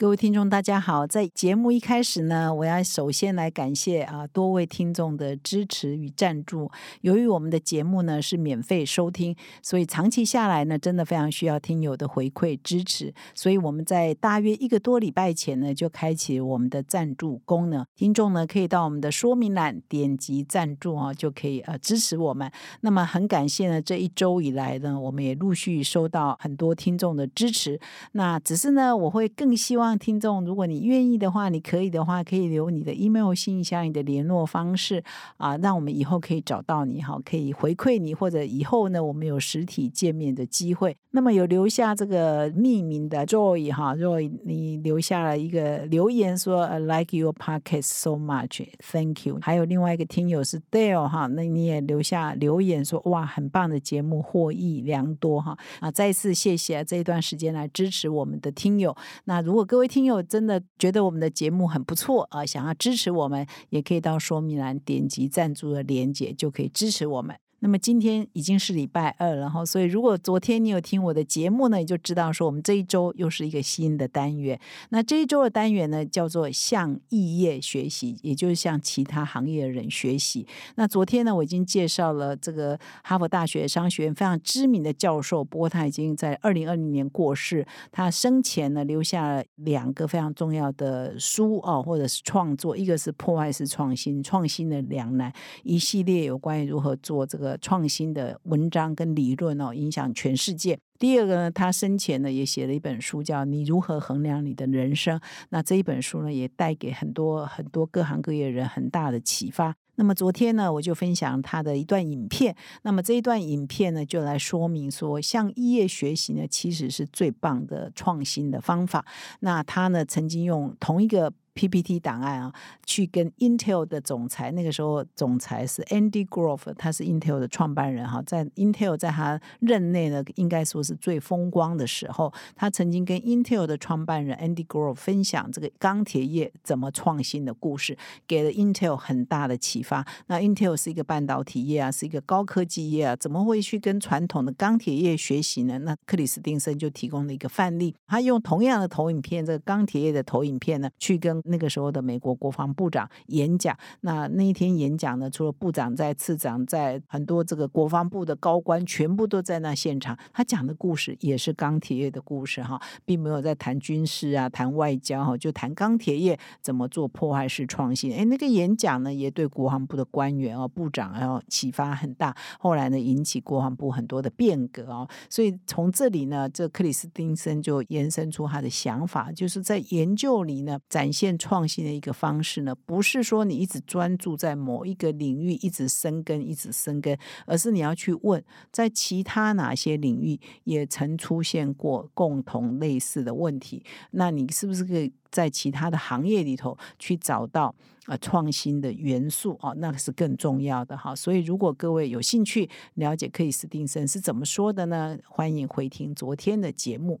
各位听众，大家好！在节目一开始呢，我要首先来感谢啊多位听众的支持与赞助。由于我们的节目呢是免费收听，所以长期下来呢，真的非常需要听友的回馈支持。所以我们在大约一个多礼拜前呢，就开启我们的赞助功能。听众呢可以到我们的说明栏点击赞助啊，就可以呃支持我们。那么很感谢呢，这一周以来呢，我们也陆续收到很多听众的支持。那只是呢，我会更希望。听众，如果你愿意的话，你可以的话，可以留你的 email 信箱、你的联络方式啊，让我们以后可以找到你哈，可以回馈你，或者以后呢，我们有实体见面的机会。那么有留下这个匿名的 Joy 哈，Joy，你留下了一个留言说 I like your podcast so much，thank you。还有另外一个听友是 Dale 哈，那你也留下留言说哇，很棒的节目，获益良多哈啊！再次谢谢这一段时间来支持我们的听友。那如果各位各位听友真的觉得我们的节目很不错啊，想要支持我们，也可以到说明栏点击赞助的链接，就可以支持我们。那么今天已经是礼拜二了哈，所以如果昨天你有听我的节目呢，你就知道说我们这一周又是一个新的单元。那这一周的单元呢，叫做向异业学习，也就是向其他行业的人学习。那昨天呢，我已经介绍了这个哈佛大学商学院非常知名的教授，不过他已经在二零二零年过世。他生前呢，留下了两个非常重要的书哦，或者是创作，一个是破坏式创新，创新的两难，一系列有关于如何做这个。创新的文章跟理论哦，影响全世界。第二个呢，他生前呢也写了一本书，叫《你如何衡量你的人生》。那这一本书呢，也带给很多很多各行各业人很大的启发。那么昨天呢，我就分享他的一段影片。那么这一段影片呢，就来说明说，向异业学习呢，其实是最棒的创新的方法。那他呢，曾经用同一个。PPT 档案啊，去跟 Intel 的总裁，那个时候总裁是 Andy Grove，他是 Intel 的创办人哈，在 Intel 在他任内呢，应该说是最风光的时候，他曾经跟 Intel 的创办人 Andy Grove 分享这个钢铁业怎么创新的故事，给了 Intel 很大的启发。那 Intel 是一个半导体业啊，是一个高科技业啊，怎么会去跟传统的钢铁业学习呢？那克里斯汀森就提供了一个范例，他用同样的投影片，这个钢铁业的投影片呢，去跟那个时候的美国国防部长演讲，那那一天演讲呢，除了部长在，次长在，很多这个国防部的高官全部都在那现场。他讲的故事也是钢铁业的故事哈，并没有在谈军事啊，谈外交哈，就谈钢铁业怎么做破坏式创新。哎，那个演讲呢，也对国防部的官员哦，部长哦启发很大。后来呢，引起国防部很多的变革哦。所以从这里呢，这克里斯汀森就延伸出他的想法，就是在研究里呢展现。创新的一个方式呢，不是说你一直专注在某一个领域，一直生根，一直生根，而是你要去问，在其他哪些领域也曾出现过共同类似的问题，那你是不是可以在其他的行业里头去找到啊创新的元素哦？那个是更重要的哈。所以，如果各位有兴趣了解克里斯汀森是怎么说的呢？欢迎回听昨天的节目。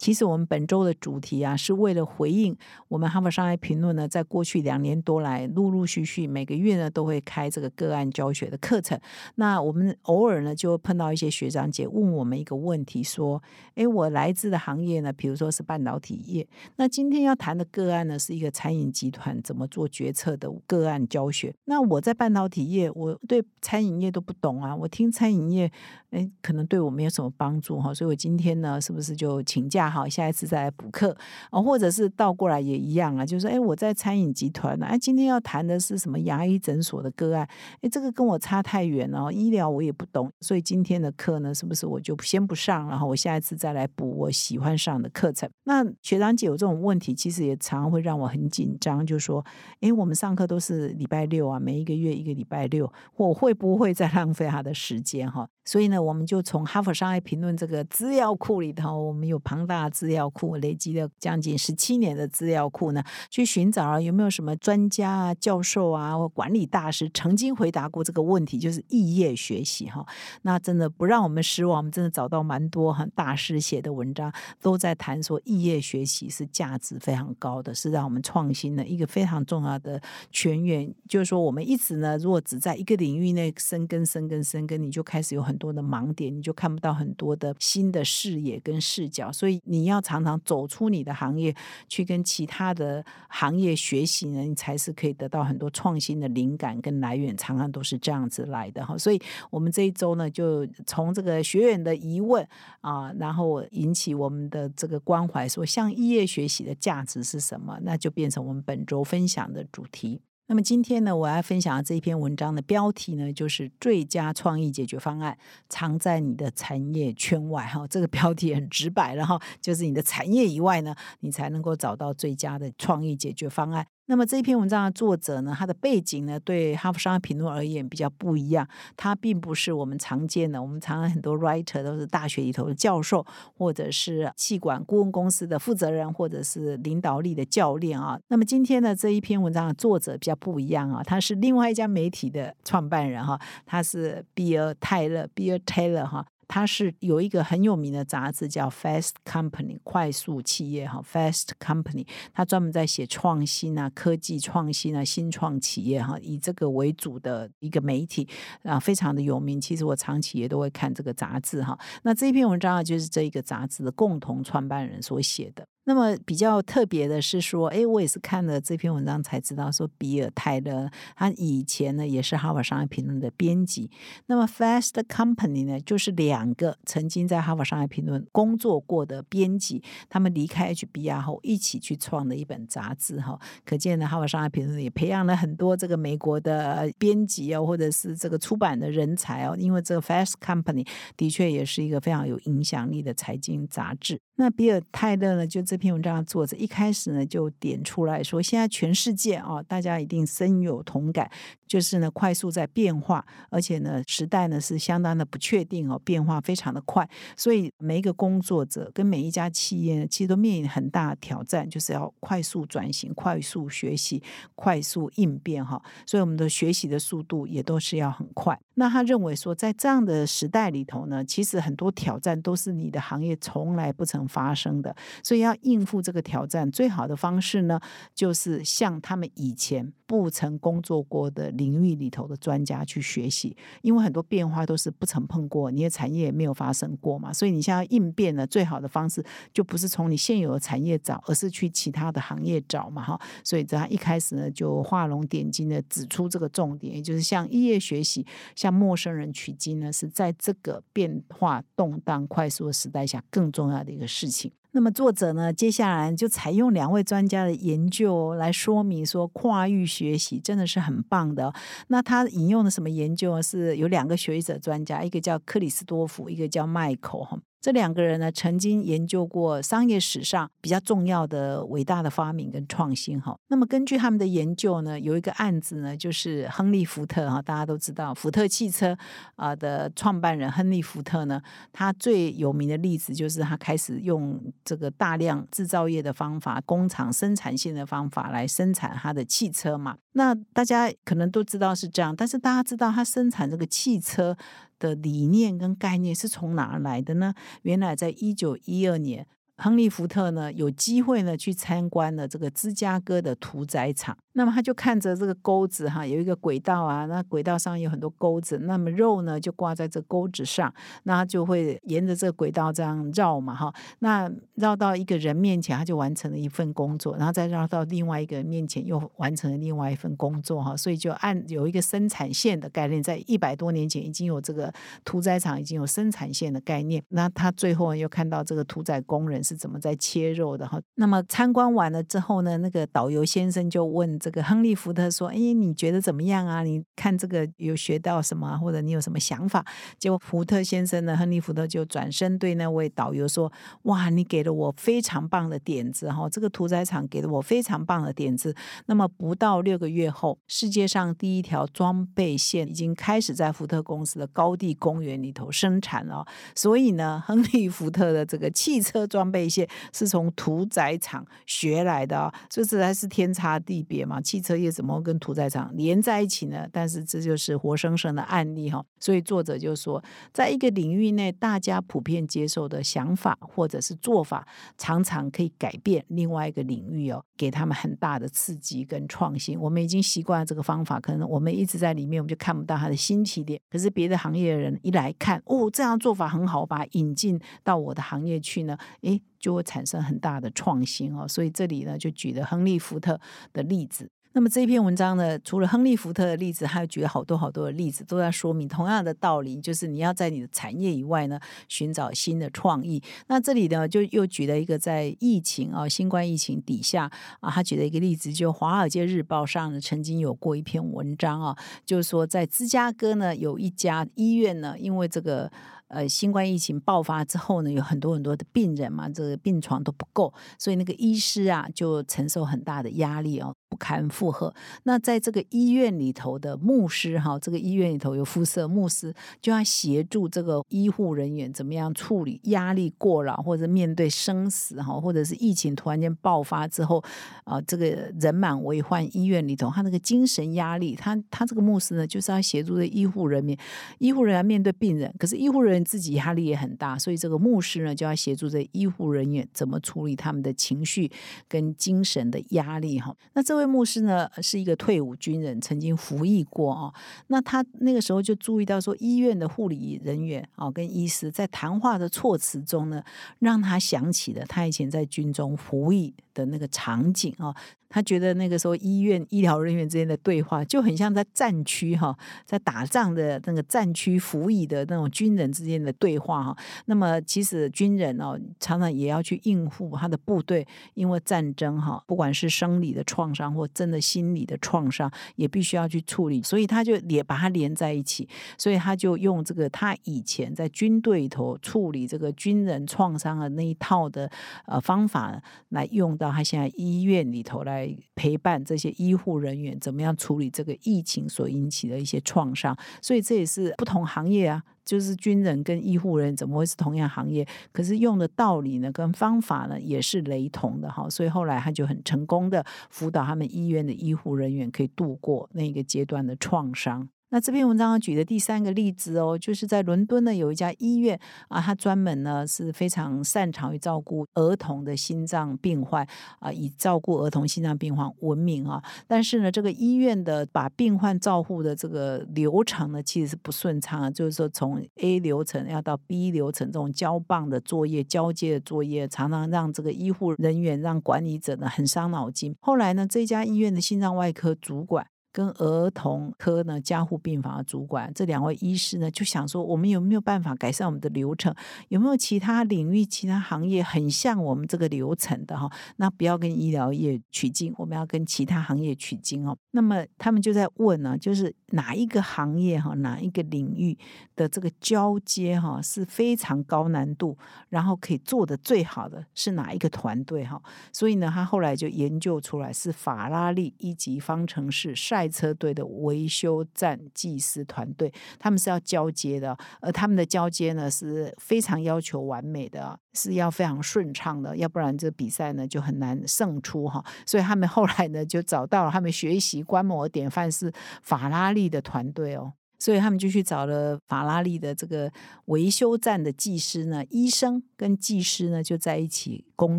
其实我们本周的主题啊，是为了回应我们哈佛商业评论呢，在过去两年多来，陆陆续续每个月呢都会开这个个案教学的课程。那我们偶尔呢就碰到一些学长姐问我们一个问题，说：“诶，我来自的行业呢，比如说是半导体业，那今天要谈的个案呢是一个餐饮集团怎么做决策的个案教学。那我在半导体业，我对餐饮业都不懂啊，我听餐饮业哎，可能对我没有什么帮助哈，所以我今天呢，是不是就请假哈，下一次再来补课啊？或者是倒过来也一样啊，就是哎，我在餐饮集团呢，哎，今天要谈的是什么牙医诊所的个案？哎，这个跟我差太远了，医疗我也不懂，所以今天的课呢，是不是我就先不上，然后我下一次再来补我喜欢上的课程？那学长姐有这种问题，其实也常常会让我很紧张，就说，哎，我们上课都是礼拜六啊，每一个月一个礼拜六，我会不会再 浪费他的时间哈？所以呢，我们就从《哈佛商业评论》这个资料库里头，我们有庞大的资料库，累积了将近十七年的资料库呢，去寻找啊有没有什么专家啊、教授啊或管理大师曾经回答过这个问题，就是异业学习哈。那真的不让我们失望，我们真的找到蛮多很大师写的文章，都在谈说异业学习是价值非常高的，是让我们创新的一个非常重要的泉源。就是说，我们一直呢，如果只在一个领域内生根、生根、生根，你就开始有很很多的盲点，你就看不到很多的新的视野跟视角，所以你要常常走出你的行业，去跟其他的行业学习呢，你才是可以得到很多创新的灵感跟来源，常常都是这样子来的哈。所以，我们这一周呢，就从这个学员的疑问啊，然后引起我们的这个关怀，说向异业学习的价值是什么，那就变成我们本周分享的主题。那么今天呢，我要分享的这一篇文章的标题呢，就是“最佳创意解决方案藏在你的产业圈外”。哈，这个标题很直白然后，就是你的产业以外呢，你才能够找到最佳的创意解决方案。那么这一篇文章的作者呢，他的背景呢，对《哈佛商业评论》而言比较不一样。他并不是我们常见的，我们常常很多 writer 都是大学里头的教授，或者是气管顾问公司的负责人，或者是领导力的教练啊。那么今天呢，这一篇文章的作者比较不一样啊，他是另外一家媒体的创办人哈，他是比尔泰勒，比尔 Taylor 哈。它是有一个很有名的杂志叫 Fast Company 快速企业哈 Fast Company，它专门在写创新啊、科技创新啊、新创企业哈，以这个为主的一个媒体啊，非常的有名。其实我长期也都会看这个杂志哈。那这篇文章啊，就是这一个杂志的共同创办人所写的。那么比较特别的是说，哎，我也是看了这篇文章才知道，说比尔泰勒他以前呢也是哈佛商业评论的编辑。那么 Fast Company 呢，就是两个曾经在哈佛商业评论工作过的编辑，他们离开 HBR 后一起去创的一本杂志哈。可见呢，哈佛商业评论也培养了很多这个美国的编辑哦，或者是这个出版的人才哦。因为这个 Fast Company 的确也是一个非常有影响力的财经杂志。那比尔泰勒呢，就这篇文章的作者，一开始呢就点出来说，现在全世界啊，大家一定深有同感，就是呢快速在变化，而且呢时代呢是相当的不确定哦，变化非常的快，所以每一个工作者跟每一家企业，其实都面临很大的挑战，就是要快速转型、快速学习、快速应变哈，所以我们的学习的速度也都是要很快。那他认为说，在这样的时代里头呢，其实很多挑战都是你的行业从来不曾发生的，所以要应付这个挑战，最好的方式呢，就是向他们以前不曾工作过的领域里头的专家去学习，因为很多变化都是不曾碰过，你的产业也没有发生过嘛，所以你现在应变呢最好的方式，就不是从你现有的产业找，而是去其他的行业找嘛，哈。所以他一开始呢，就画龙点睛的指出这个重点，也就是向业学习，向陌生人取经呢，是在这个变化动荡、快速的时代下更重要的一个事事情。那么作者呢，接下来就采用两位专家的研究来说明说，跨域学习真的是很棒的。那他引用的什么研究是有两个学者专家，一个叫克里斯多夫，一个叫迈克哈。这两个人呢，曾经研究过商业史上比较重要的伟大的发明跟创新哈。那么根据他们的研究呢，有一个案子呢，就是亨利福特哈，大家都知道福特汽车啊的创办人亨利福特呢，他最有名的例子就是他开始用这个大量制造业的方法，工厂生产线的方法来生产他的汽车嘛。那大家可能都知道是这样，但是大家知道他生产这个汽车。的理念跟概念是从哪儿来的呢？原来在一九一二年，亨利福特呢有机会呢去参观了这个芝加哥的屠宰场。那么他就看着这个钩子哈，有一个轨道啊，那轨道上有很多钩子，那么肉呢就挂在这钩子上，那他就会沿着这个轨道这样绕嘛哈，那绕到一个人面前，他就完成了一份工作，然后再绕到另外一个人面前，又完成了另外一份工作哈，所以就按有一个生产线的概念，在一百多年前已经有这个屠宰场已经有生产线的概念，那他最后又看到这个屠宰工人是怎么在切肉的哈，那么参观完了之后呢，那个导游先生就问这。这个亨利福特说：“哎，你觉得怎么样啊？你看这个有学到什么，或者你有什么想法？”结果福特先生呢，亨利福特就转身对那位导游说：“哇，你给了我非常棒的点子哈！这个屠宰场给了我非常棒的点子。那么不到六个月后，世界上第一条装备线已经开始在福特公司的高地公园里头生产了。所以呢，亨利福特的这个汽车装备线是从屠宰场学来的啊，这实在是天差地别。”嘛，汽车业怎么跟屠宰场连在一起呢？但是这就是活生生的案例哈。所以作者就说，在一个领域内，大家普遍接受的想法或者是做法，常常可以改变另外一个领域哦，给他们很大的刺激跟创新。我们已经习惯了这个方法，可能我们一直在里面，我们就看不到它的新起点。可是别的行业的人一来看，哦，这样做法很好，把引进到我的行业去呢，诶，就会产生很大的创新哦，所以这里呢就举了亨利福特的例子。那么这篇文章呢，除了亨利福特的例子，还有举了好多好多的例子，都在说明同样的道理，就是你要在你的产业以外呢，寻找新的创意。那这里呢，就又举了一个在疫情啊，新冠疫情底下啊，他举了一个例子，就《华尔街日报》上呢曾经有过一篇文章啊，就是说在芝加哥呢有一家医院呢，因为这个。呃，新冠疫情爆发之后呢，有很多很多的病人嘛，这个病床都不够，所以那个医师啊就承受很大的压力哦，不堪负荷。那在这个医院里头的牧师哈，这个医院里头有肤色牧师，就要协助这个医护人员怎么样处理压力过劳，或者面对生死哈，或者是疫情突然间爆发之后啊，这个人满为患医院里头，他那个精神压力，他他这个牧师呢，就是要协助的医护人员，医护人员面对病人，可是医护人员。自己压力也很大，所以这个牧师呢就要协助这医护人员怎么处理他们的情绪跟精神的压力哈。那这位牧师呢是一个退伍军人，曾经服役过啊。那他那个时候就注意到说，医院的护理人员啊跟医师在谈话的措辞中呢，让他想起了他以前在军中服役的那个场景啊。他觉得那个时候医院医疗人员之间的对话就很像在战区哈，在打仗的那个战区服役的那种军人之间的对话哈。那么其实军人哦，常常也要去应付他的部队，因为战争哈，不管是生理的创伤或真的心理的创伤，也必须要去处理。所以他就连把它连在一起，所以他就用这个他以前在军队里头处理这个军人创伤的那一套的呃方法来用到他现在医院里头。来陪伴这些医护人员怎么样处理这个疫情所引起的一些创伤，所以这也是不同行业啊，就是军人跟医护人怎么会是同样行业？可是用的道理呢，跟方法呢也是雷同的哈。所以后来他就很成功的辅导他们医院的医护人员可以度过那个阶段的创伤。那这篇文章举的第三个例子哦，就是在伦敦呢有一家医院啊，它专门呢是非常擅长于照顾儿童的心脏病患啊，以照顾儿童心脏病患闻名啊。但是呢，这个医院的把病患照护的这个流程呢，其实是不顺畅啊。就是说，从 A 流程要到 B 流程这种交棒的作业、交接的作业，常常让这个医护人员、让管理者呢很伤脑筋。后来呢，这家医院的心脏外科主管。跟儿童科呢，加护病房的主管这两位医师呢，就想说，我们有没有办法改善我们的流程？有没有其他领域、其他行业很像我们这个流程的哈？那不要跟医疗业取经，我们要跟其他行业取经哦。那么他们就在问呢，就是哪一个行业哈，哪一个领域的这个交接哈是非常高难度，然后可以做的最好的是哪一个团队哈？所以呢，他后来就研究出来是法拉利一级方程式赛。赛车队的维修站技师团队，他们是要交接的，而他们的交接呢是非常要求完美的，是要非常顺畅的，要不然这比赛呢就很难胜出哈。所以他们后来呢就找到了他们学习观摩典范是法拉利的团队哦。所以他们就去找了法拉利的这个维修站的技师呢，医生跟技师呢就在一起工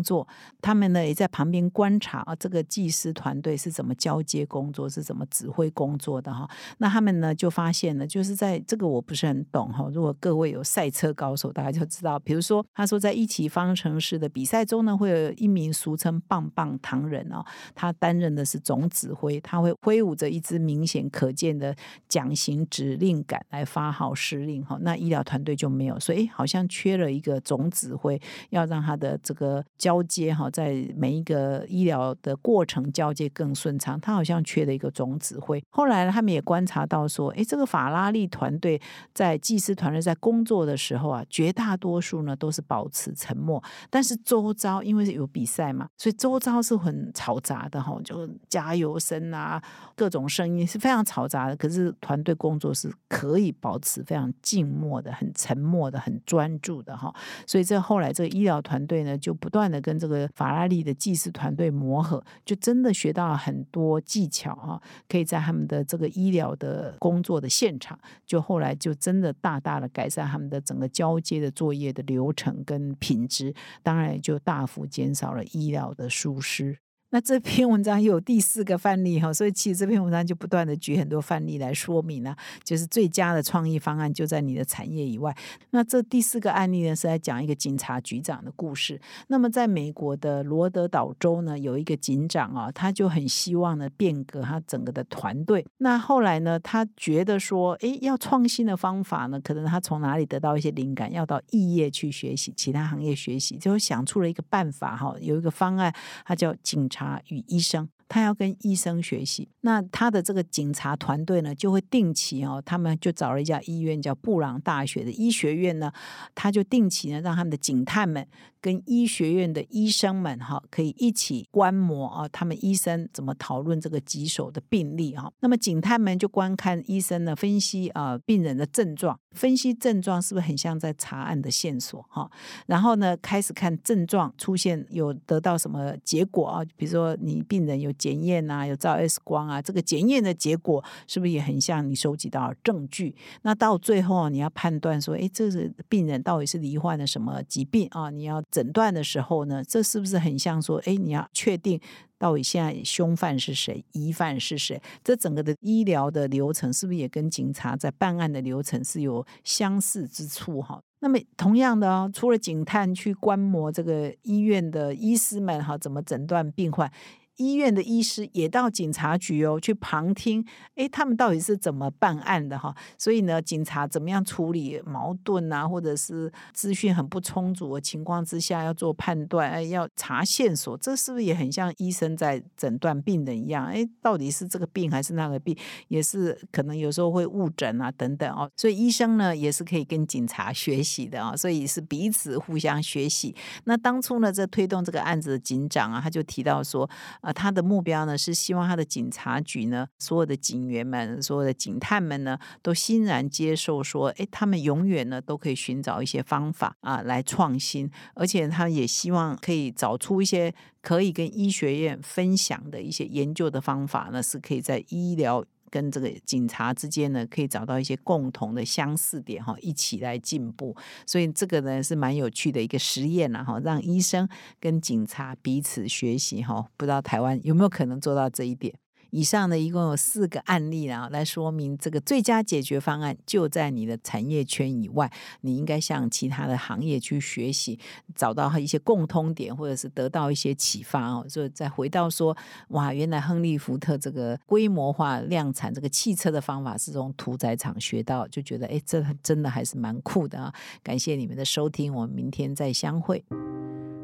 作，他们呢也在旁边观察啊，这个技师团队是怎么交接工作，是怎么指挥工作的哈。那他们呢就发现了，就是在这个我不是很懂哈。如果各位有赛车高手，大家就知道，比如说他说在一起方程式的比赛中呢，会有一名俗称棒棒糖人哦，他担任的是总指挥，他会挥舞着一支明显可见的桨形指令杆来发号施令哈。那医疗团队就没有，所以好像缺了一个总指挥，要让他的这个交接哈，在每一个医疗的过程交接更顺畅，他好像缺了一个总指挥。后来他们也观察到说，哎，这个法拉利团队在技师团队在工作的时候啊，绝大多数呢都是保持沉默，但是周遭因为是有比赛嘛，所以周遭是很嘈杂的哈，就加油声啊，各种声音是非常嘈杂的。可是团队工作是可以保持非常静默的、很沉默的、很专注的哈。所以这后来这个医疗团队呢，就不断跟这个法拉利的技师团队磨合，就真的学到了很多技巧啊，可以在他们的这个医疗的工作的现场，就后来就真的大大的改善他们的整个交接的作业的流程跟品质，当然就大幅减少了医疗的疏失。那这篇文章有第四个范例哈，所以其实这篇文章就不断的举很多范例来说明呢，就是最佳的创意方案就在你的产业以外。那这第四个案例呢，是在讲一个警察局长的故事。那么在美国的罗德岛州呢，有一个警长啊，他就很希望呢变革他整个的团队。那后来呢，他觉得说，哎，要创新的方法呢，可能他从哪里得到一些灵感，要到异业去学习，其他行业学习，就想出了一个办法哈，有一个方案，他叫警察。啊，与医生，他要跟医生学习。那他的这个警察团队呢，就会定期哦，他们就找了一家医院，叫布朗大学的医学院呢，他就定期呢，让他们的警探们。跟医学院的医生们哈，可以一起观摩啊，他们医生怎么讨论这个棘手的病例哈。那么警探们就观看医生呢分析啊病人的症状，分析症状是不是很像在查案的线索哈。然后呢开始看症状出现有得到什么结果啊，比如说你病人有检验啊，有照 X 光啊，这个检验的结果是不是也很像你收集到证据？那到最后你要判断说，哎，这是病人到底是罹患了什么疾病啊？你要。诊断的时候呢，这是不是很像说，哎，你要确定到底现在凶犯是谁，疑犯是谁？这整个的医疗的流程是不是也跟警察在办案的流程是有相似之处？哈，那么同样的哦，除了警探去观摩这个医院的医师们哈，怎么诊断病患？医院的医师也到警察局哦，去旁听，哎，他们到底是怎么办案的哈？所以呢，警察怎么样处理矛盾啊，或者是资讯很不充足的情况之下要做判断，哎，要查线索，这是不是也很像医生在诊断病人一样？哎，到底是这个病还是那个病？也是可能有时候会误诊啊，等等哦。所以医生呢，也是可以跟警察学习的啊，所以是彼此互相学习。那当初呢，这推动这个案子的警长啊，他就提到说。啊，他的目标呢是希望他的警察局呢，所有的警员们、所有的警探们呢，都欣然接受说，哎，他们永远呢都可以寻找一些方法啊来创新，而且他也希望可以找出一些可以跟医学院分享的一些研究的方法呢，是可以在医疗。跟这个警察之间呢，可以找到一些共同的相似点哈，一起来进步。所以这个呢是蛮有趣的一个实验了哈，让医生跟警察彼此学习哈。不知道台湾有没有可能做到这一点？以上呢，一共有四个案例啊，来说明这个最佳解决方案就在你的产业圈以外，你应该向其他的行业去学习，找到一些共通点，或者是得到一些启发哦。所以再回到说，哇，原来亨利福特这个规模化量产这个汽车的方法是从屠宰场学到，就觉得哎，这真的还是蛮酷的啊！感谢你们的收听，我们明天再相会。